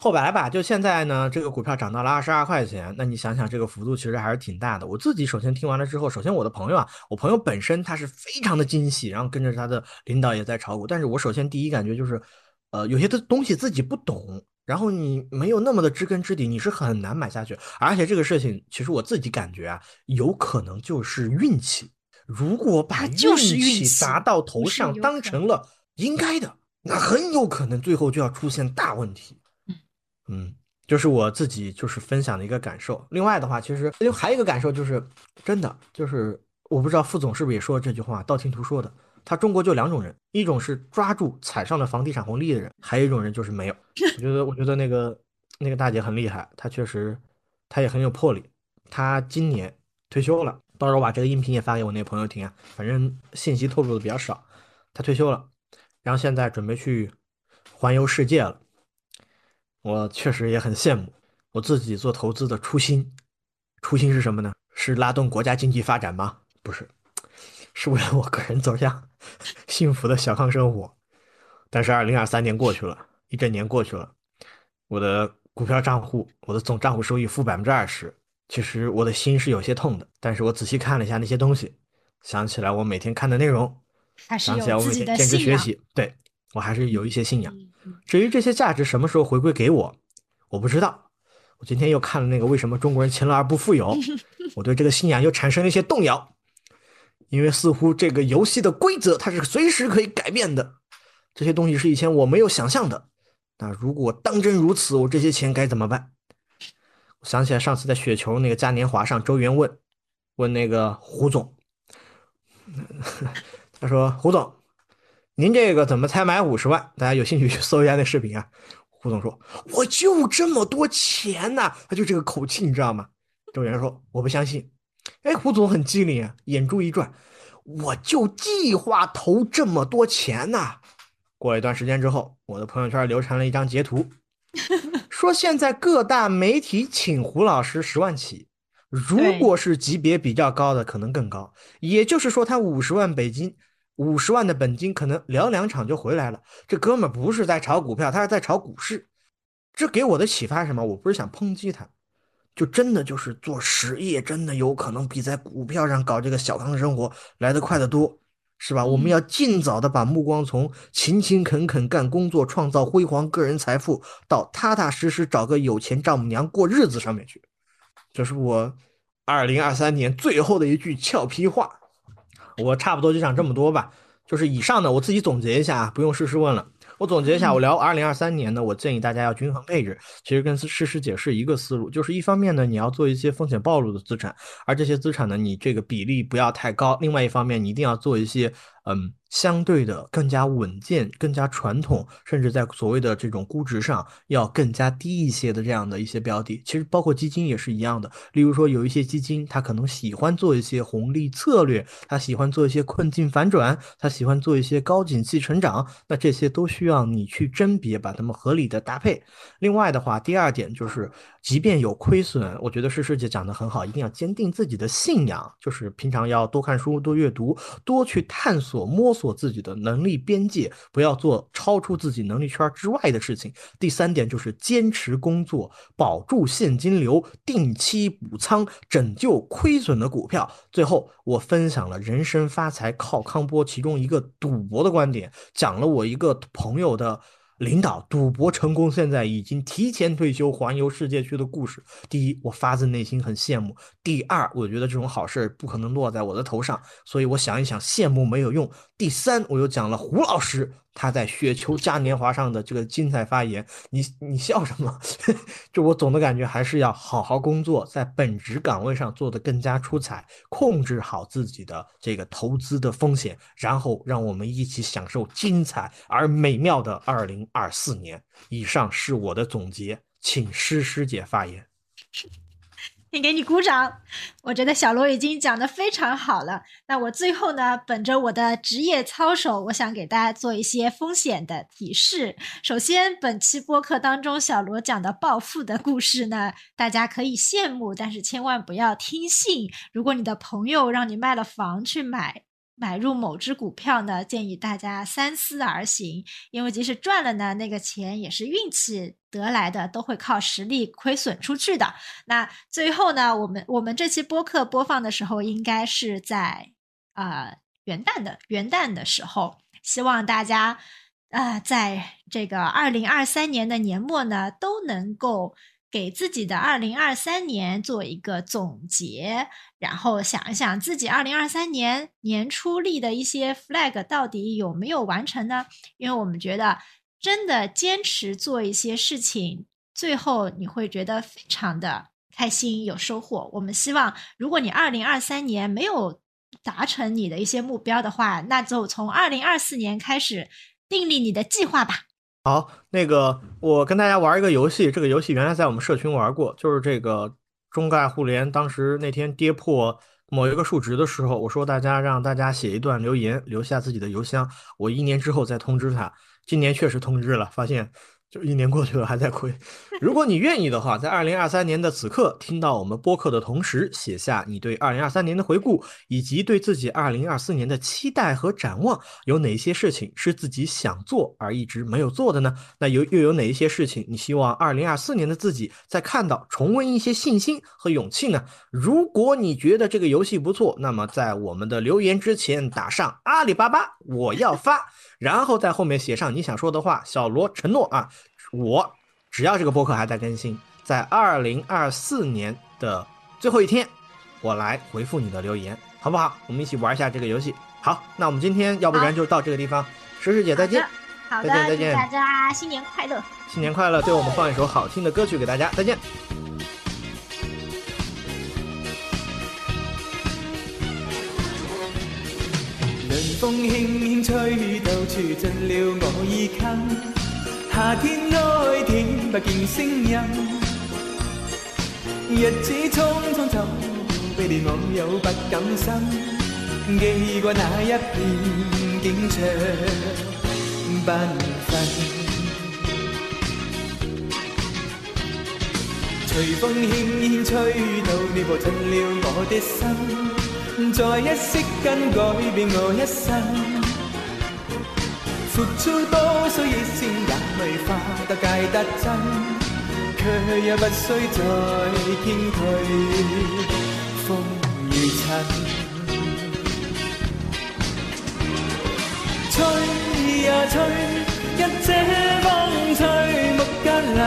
后来吧，就现在呢，这个股票涨到了二十二块钱，那你想想这个幅度其实还是挺大的。我自己首先听完了之后，首先我的朋友啊，我朋友本身他是非常的惊喜，然后跟着他的领导也在炒股，但是我首先第一感觉就是，呃，有些的东西自己不懂。然后你没有那么的知根知底，你是很难买下去。而且这个事情，其实我自己感觉啊，有可能就是运气。如果把运气砸到头上当成了应该的，那很有可能最后就要出现大问题。嗯，就是我自己就是分享的一个感受。另外的话，其实还有一个感受就是，真的就是我不知道副总是不是也说了这句话，道听途说的。他中国就两种人，一种是抓住踩上了房地产红利的人，还有一种人就是没有。我觉得，我觉得那个那个大姐很厉害，她确实，她也很有魄力。她今年退休了，到时候把这个音频也发给我那朋友听啊。反正信息透露的比较少。她退休了，然后现在准备去环游世界了。我确实也很羡慕我自己做投资的初心。初心是什么呢？是拉动国家经济发展吗？不是。是为了我个人走向 幸福的小康生活，但是二零二三年过去了，一整年过去了，我的股票账户，我的总账户收益负百分之二十，其实我的心是有些痛的。但是我仔细看了一下那些东西，想起来我每天看的内容，想起来我每天坚持学习，对我还是有一些信仰。至于这些价值什么时候回归给我，我不知道。我今天又看了那个为什么中国人勤劳而不富有，我对这个信仰又产生了一些动摇，因为似乎这个游戏的规则它是随时可以改变的，这些东西是以前我没有想象的。那如果当真如此，我这些钱该怎么办？我想起来上次在雪球那个嘉年华上，周元问问那个胡总，他说：“胡总，您这个怎么才买五十万？大家有兴趣去搜一下那视频啊。”胡总说：“我就这么多钱呐！”他就这个口气，你知道吗？周元说：“我不相信。”哎，胡总很机灵啊，眼珠一转：“我就计划投这么多钱呐！”过了一段时间之后，我的朋友圈流传了一张截图，说现在各大媒体请胡老师十万起，如果是级别比较高的，可能更高。也就是说，他五十万北京。五十万的本金可能聊两场就回来了。这哥们不是在炒股票，他是在炒股市。这给我的启发是什么？我不是想抨击他，就真的就是做实业，真的有可能比在股票上搞这个小康生活来得快得多，是吧？我们要尽早的把目光从勤勤恳恳干工作、创造辉煌个人财富，到踏踏实实找个有钱丈母娘过日子上面去。这是我二零二三年最后的一句俏皮话。我差不多就讲这么多吧，就是以上的我自己总结一下啊，不用事事问了。我总结一下，我聊二零二三年呢，我建议大家要均衡配置，其实跟诗诗解释一个思路，就是一方面呢，你要做一些风险暴露的资产，而这些资产呢，你这个比例不要太高；另外一方面，你一定要做一些。嗯，相对的更加稳健、更加传统，甚至在所谓的这种估值上要更加低一些的这样的一些标的，其实包括基金也是一样的。例如说，有一些基金，它可能喜欢做一些红利策略，它喜欢做一些困境反转，它喜欢做一些高景气成长，那这些都需要你去甄别，把它们合理的搭配。另外的话，第二点就是。即便有亏损，我觉得诗诗姐讲的很好，一定要坚定自己的信仰，就是平常要多看书、多阅读、多去探索、摸索自己的能力边界，不要做超出自己能力圈之外的事情。第三点就是坚持工作，保住现金流，定期补仓，拯救亏损的股票。最后，我分享了人生发财靠康波其中一个赌博的观点，讲了我一个朋友的。领导赌博成功，现在已经提前退休环游世界去的故事。第一，我发自内心很羡慕；第二，我觉得这种好事不可能落在我的头上，所以我想一想，羡慕没有用。第三，我又讲了胡老师。他在雪球嘉年华上的这个精彩发言，你你笑什么？就我总的感觉还是要好好工作，在本职岗位上做得更加出彩，控制好自己的这个投资的风险，然后让我们一起享受精彩而美妙的二零二四年。以上是我的总结，请诗诗姐发言。先给你鼓掌，我觉得小罗已经讲的非常好了。那我最后呢，本着我的职业操守，我想给大家做一些风险的提示。首先，本期播客当中小罗讲的暴富的故事呢，大家可以羡慕，但是千万不要听信。如果你的朋友让你卖了房去买。买入某只股票呢，建议大家三思而行，因为即使赚了呢，那个钱也是运气得来的，都会靠实力亏损出去的。那最后呢，我们我们这期播客播放的时候，应该是在啊元旦的元旦的时候，希望大家啊在这个二零二三年的年末呢，都能够。给自己的二零二三年做一个总结，然后想一想自己二零二三年年初立的一些 flag 到底有没有完成呢？因为我们觉得真的坚持做一些事情，最后你会觉得非常的开心有收获。我们希望，如果你二零二三年没有达成你的一些目标的话，那就从二零二四年开始订立你的计划吧。好，那个我跟大家玩一个游戏，这个游戏原来在我们社群玩过，就是这个中概互联当时那天跌破某一个数值的时候，我说大家让大家写一段留言，留下自己的邮箱，我一年之后再通知他。今年确实通知了，发现。就一年过去了还在亏，如果你愿意的话，在二零二三年的此刻听到我们播客的同时，写下你对二零二三年的回顾，以及对自己二零二四年的期待和展望，有哪些事情是自己想做而一直没有做的呢？那有又有哪一些事情你希望二零二四年的自己再看到，重温一些信心和勇气呢？如果你觉得这个游戏不错，那么在我们的留言之前打上阿里巴巴，我要发。然后在后面写上你想说的话，小罗承诺啊，我只要这个播客还在更新，在二零二四年的最后一天，我来回复你的留言，好不好？我们一起玩一下这个游戏。好，那我们今天要不然就到这个地方，石石姐再见，好的，再见再见祝大家新年快乐。新年快乐！对我们放一首好听的歌曲给大家，再见。凉风轻轻吹，到处进了我衣襟。夏天爱听不见声音，日子匆匆走，悲烈我又不甘心。记挂那一片景象缤纷。随风轻轻吹到，你步进了我的心，在一息间改变我一生。付出多少热情也未化得戒得真，却也不需再谦虚，风雨尘。吹呀吹，一遮风吹，目间那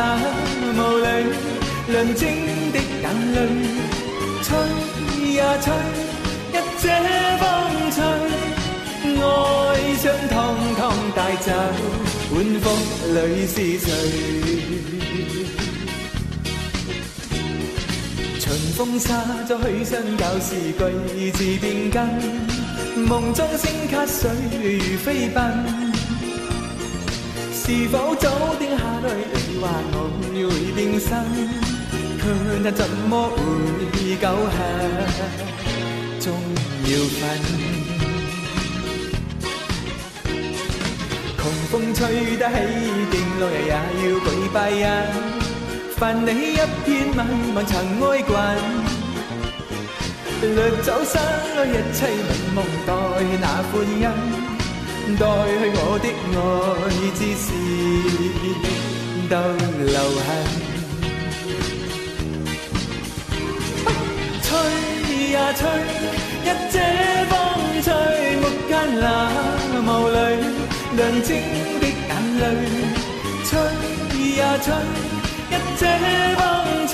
雾里亮晶的眼泪。吹呀吹，这风吹，爱伤通通带走，晚风里是谁？春风沙咗许身教是句字变更。梦中星卡水如飞奔，是否早定下来？你话我会变身，却那怎么会久恨？要分。狂风吹得起，劲落日也要举拜恩，泛起一片迷茫尘埃滚。掠走生爱一切美梦，代那欢欣，代去我的爱之事都留痕。吹呀吹，一遮风吹，目间那眸里亮晶的眼泪。吹呀吹，一这风吹。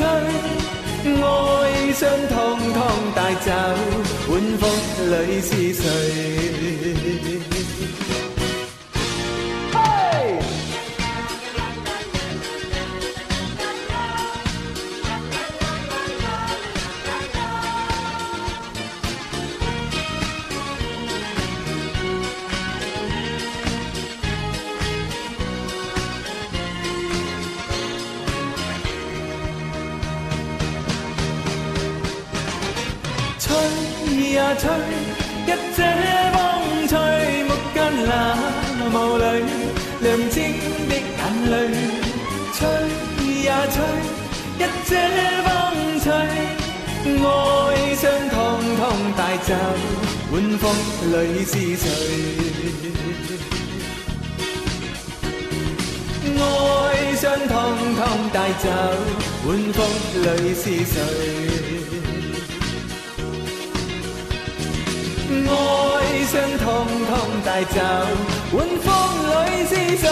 爱伤通通带走，晚风里是谁？一遮风吹，爱伤通通带走，晚风里是谁？爱伤通通带走，晚风里是谁？哀伤统统带走，晚风里是谁？